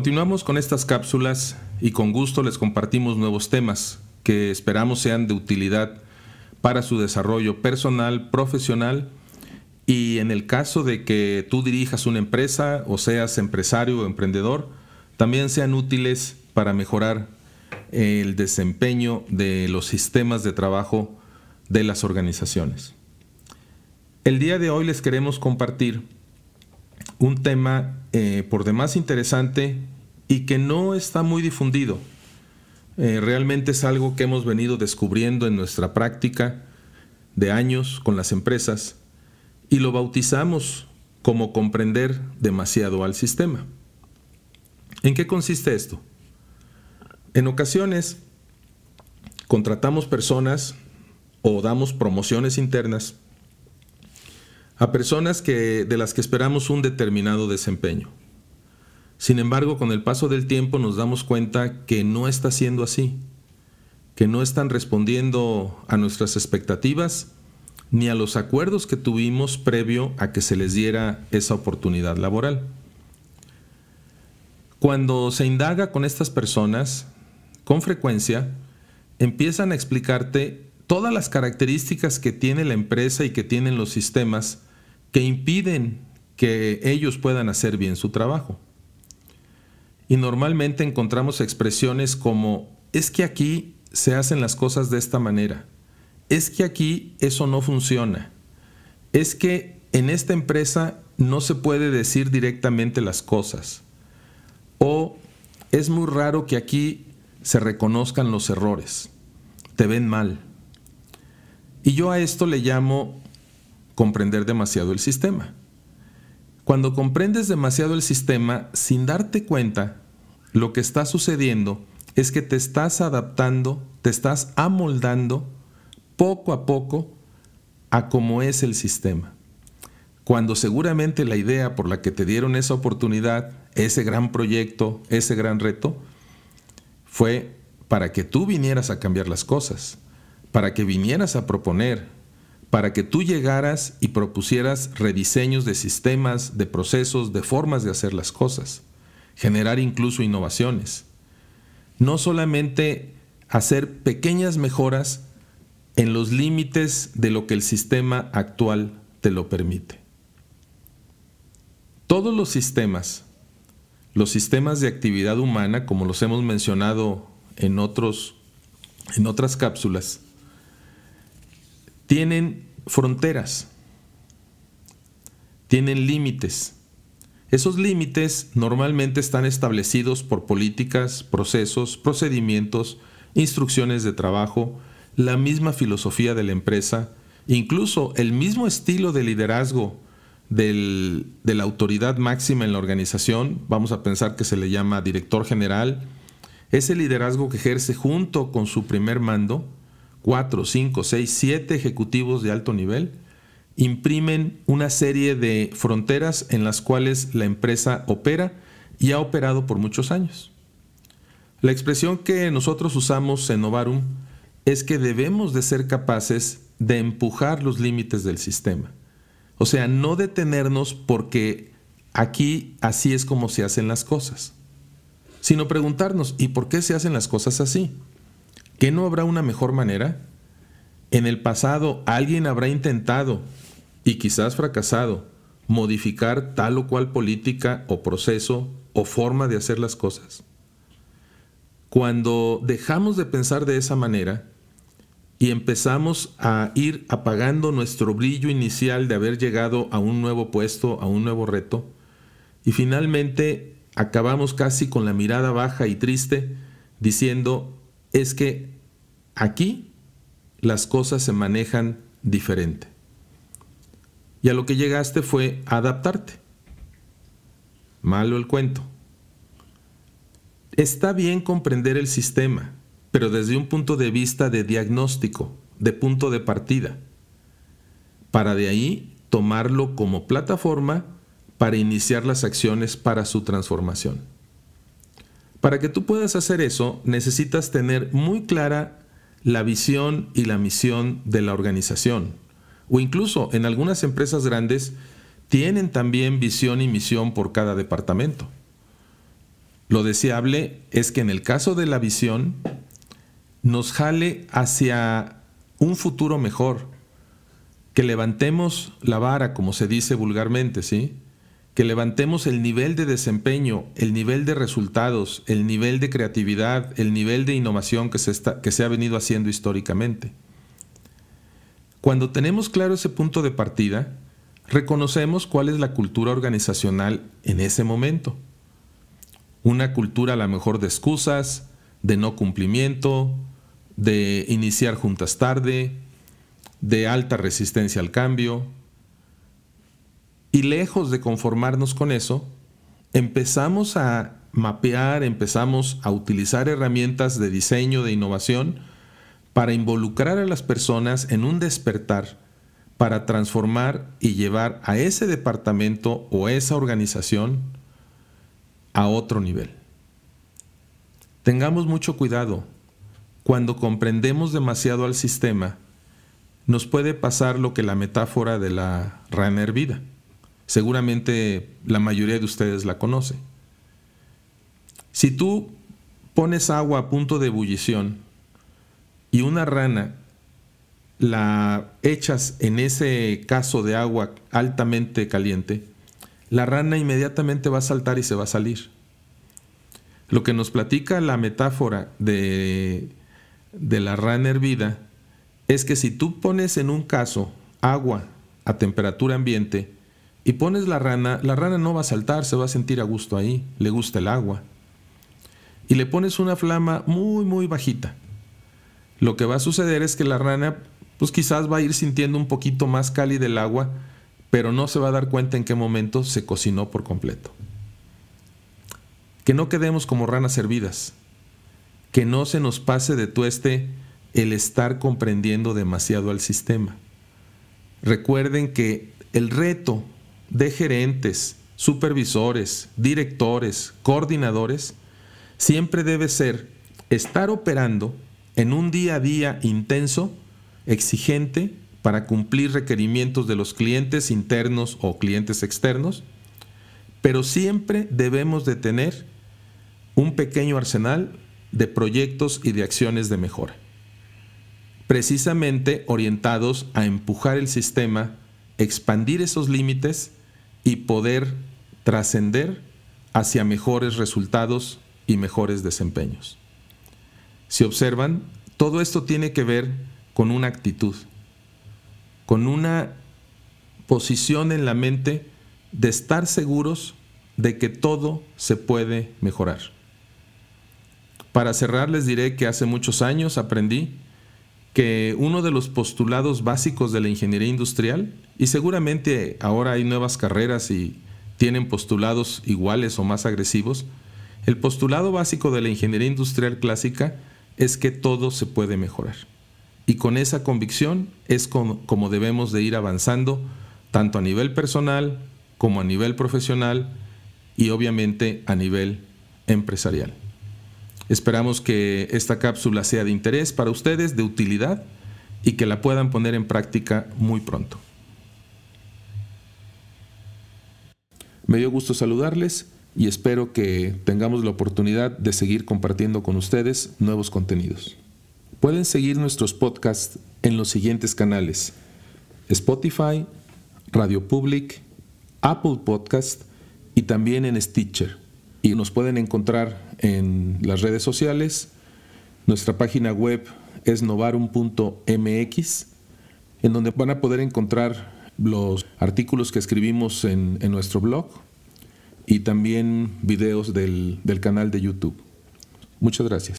Continuamos con estas cápsulas y con gusto les compartimos nuevos temas que esperamos sean de utilidad para su desarrollo personal, profesional y en el caso de que tú dirijas una empresa o seas empresario o emprendedor, también sean útiles para mejorar el desempeño de los sistemas de trabajo de las organizaciones. El día de hoy les queremos compartir un tema eh, por demás interesante y que no está muy difundido. Eh, realmente es algo que hemos venido descubriendo en nuestra práctica de años con las empresas y lo bautizamos como comprender demasiado al sistema. ¿En qué consiste esto? En ocasiones contratamos personas o damos promociones internas a personas que, de las que esperamos un determinado desempeño. Sin embargo, con el paso del tiempo nos damos cuenta que no está siendo así, que no están respondiendo a nuestras expectativas ni a los acuerdos que tuvimos previo a que se les diera esa oportunidad laboral. Cuando se indaga con estas personas, con frecuencia, empiezan a explicarte todas las características que tiene la empresa y que tienen los sistemas que impiden que ellos puedan hacer bien su trabajo. Y normalmente encontramos expresiones como, es que aquí se hacen las cosas de esta manera, es que aquí eso no funciona, es que en esta empresa no se puede decir directamente las cosas, o es muy raro que aquí se reconozcan los errores, te ven mal. Y yo a esto le llamo comprender demasiado el sistema. Cuando comprendes demasiado el sistema sin darte cuenta, lo que está sucediendo es que te estás adaptando, te estás amoldando poco a poco a cómo es el sistema. Cuando seguramente la idea por la que te dieron esa oportunidad, ese gran proyecto, ese gran reto, fue para que tú vinieras a cambiar las cosas, para que vinieras a proponer, para que tú llegaras y propusieras rediseños de sistemas, de procesos, de formas de hacer las cosas, generar incluso innovaciones. No solamente hacer pequeñas mejoras en los límites de lo que el sistema actual te lo permite. Todos los sistemas, los sistemas de actividad humana, como los hemos mencionado en, otros, en otras cápsulas, tienen fronteras, tienen límites. Esos límites normalmente están establecidos por políticas, procesos, procedimientos, instrucciones de trabajo, la misma filosofía de la empresa, incluso el mismo estilo de liderazgo de la autoridad máxima en la organización, vamos a pensar que se le llama director general, ese liderazgo que ejerce junto con su primer mando, cuatro, cinco, seis, siete ejecutivos de alto nivel, imprimen una serie de fronteras en las cuales la empresa opera y ha operado por muchos años. La expresión que nosotros usamos en Novarum es que debemos de ser capaces de empujar los límites del sistema. O sea, no detenernos porque aquí así es como se hacen las cosas, sino preguntarnos, ¿y por qué se hacen las cosas así? ¿Que no habrá una mejor manera? En el pasado alguien habrá intentado, y quizás fracasado, modificar tal o cual política o proceso o forma de hacer las cosas. Cuando dejamos de pensar de esa manera y empezamos a ir apagando nuestro brillo inicial de haber llegado a un nuevo puesto, a un nuevo reto, y finalmente acabamos casi con la mirada baja y triste diciendo, es que aquí las cosas se manejan diferente. Y a lo que llegaste fue adaptarte. Malo el cuento. Está bien comprender el sistema, pero desde un punto de vista de diagnóstico, de punto de partida, para de ahí tomarlo como plataforma para iniciar las acciones para su transformación. Para que tú puedas hacer eso, necesitas tener muy clara la visión y la misión de la organización. O incluso en algunas empresas grandes tienen también visión y misión por cada departamento. Lo deseable es que en el caso de la visión nos jale hacia un futuro mejor, que levantemos la vara, como se dice vulgarmente, ¿sí? Que levantemos el nivel de desempeño, el nivel de resultados, el nivel de creatividad, el nivel de innovación que se, ha venido haciendo históricamente. Cuando tenemos claro ese punto de partida, reconocemos cuál es la cultura organizacional en ese momento. Una cultura a lo mejor de excusas, de no cumplimiento, de iniciar juntas tarde, de alta resistencia al cambio. Y lejos de conformarnos con eso, empezamos a mapear, empezamos a utilizar herramientas de diseño, de innovación, para involucrar a las personas en un despertar, para transformar y llevar a ese departamento o esa organización a otro nivel. Tengamos mucho cuidado. Cuando comprendemos demasiado al sistema, nos puede pasar lo que la metáfora de la rana hervida. Seguramente la mayoría de ustedes la conoce. Si tú pones agua a punto de ebullición y una rana la echas en ese caso de agua altamente caliente, la rana inmediatamente va a saltar y se va a salir. Lo que nos platica la metáfora de, de la rana hervida es que si tú pones en un caso agua a temperatura ambiente y pones la rana, la rana no va a saltar, se va a sentir a gusto ahí, le gusta el agua. Y le pones una flama muy, muy bajita. Lo que va a suceder es que la rana, pues quizás va a ir sintiendo un poquito más cálida el agua, pero no se va a dar cuenta en qué momento se cocinó por completo. Que no quedemos como ranas hervidas. Que no se nos pase de tueste el estar comprendiendo demasiado al sistema. Recuerden que el reto de gerentes, supervisores, directores, coordinadores, siempre debe ser estar operando en un día a día intenso, exigente, para cumplir requerimientos de los clientes internos o clientes externos, pero siempre debemos de tener un pequeño arsenal de proyectos y de acciones de mejora precisamente orientados a empujar el sistema, expandir esos límites y poder trascender hacia mejores resultados y mejores desempeños. Si observan, todo esto tiene que ver con una actitud, con una posición en la mente de estar seguros de que todo se puede mejorar. Para cerrar les diré que hace muchos años aprendí que uno de los postulados básicos de la ingeniería industrial, y seguramente ahora hay nuevas carreras y tienen postulados iguales o más agresivos, el postulado básico de la ingeniería industrial clásica es que todo se puede mejorar. Y con esa convicción es como, debemos de ir avanzando, tanto a nivel personal como a nivel profesional y obviamente a nivel empresarial. Esperamos que esta cápsula sea de interés para ustedes, de utilidad y que la puedan poner en práctica muy pronto. Me dio gusto saludarles y espero que tengamos la oportunidad de seguir compartiendo con ustedes nuevos contenidos. Pueden seguir nuestros podcasts en los siguientes canales: Spotify, Radio Public, Apple Podcast y también en Stitcher. Y nos pueden encontrar en las redes sociales. Nuestra página web es novarum.mx, en donde van a poder encontrar los artículos que escribimos en, nuestro blog y también videos del canal de YouTube. Muchas gracias.